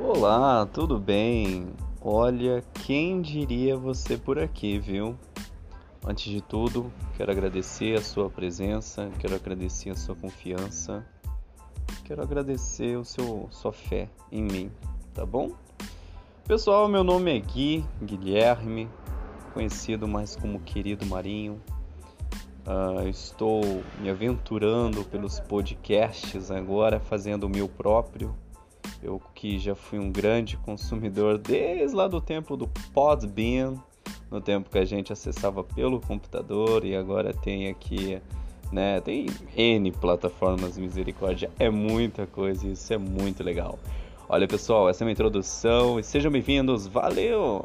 Olá, tudo bem? Olha, quem diria você por aqui, viu? Antes de tudo, quero agradecer a sua presença, quero agradecer a sua confiança, quero agradecer o seu sua fé em mim, tá bom? Pessoal, meu nome é Gui Guilherme, conhecido mais como Querido Marinho. Uh, estou me aventurando pelos podcasts agora, fazendo o meu próprio. Eu que já fui um grande consumidor desde lá do tempo do Podbean, no tempo que a gente acessava pelo computador e agora tem aqui, né, tem N plataformas misericórdia, é muita coisa e isso é muito legal. Olha pessoal, essa é a minha introdução e sejam bem-vindos, valeu!